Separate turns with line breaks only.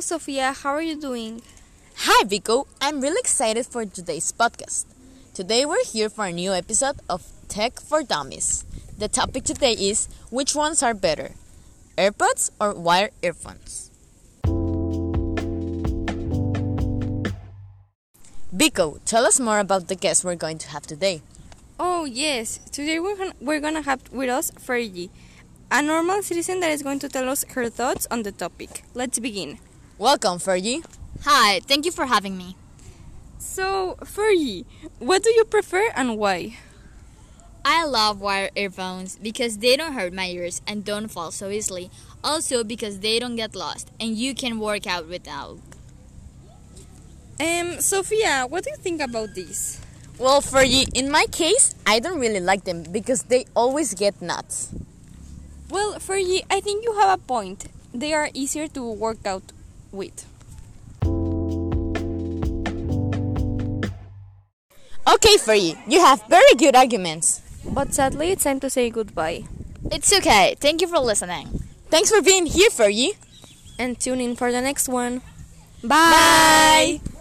Sofia. How are you doing?
Hi, Vico. I'm really excited for today's podcast. Today we're here for a new episode of Tech for Dummies. The topic today is which ones are better, AirPods or wired earphones? Vico, tell us more about the guest we're going to have today.
Oh, yes. Today we're gonna, we're gonna have with us Fergie, a normal citizen that is going to tell us her thoughts on the topic. Let's begin.
Welcome, Fergie.
Hi, thank you for having me.
So, Fergie, what do you prefer and why?
I love wired earphones because they don't hurt my ears and don't fall so easily. Also because they don't get lost and you can work out without.
Um, Sophia, what do you think about this?
Well, Fergie, in my case, I don't really like them because they always get nuts.
Well, Fergie, I think you have a point. They are easier to work out with.
Okay, Fergie, you have very good arguments.
But sadly, it's time to say goodbye.
It's okay. Thank you for listening.
Thanks for being here, Fergie.
And tune in for the next one.
Bye. Bye.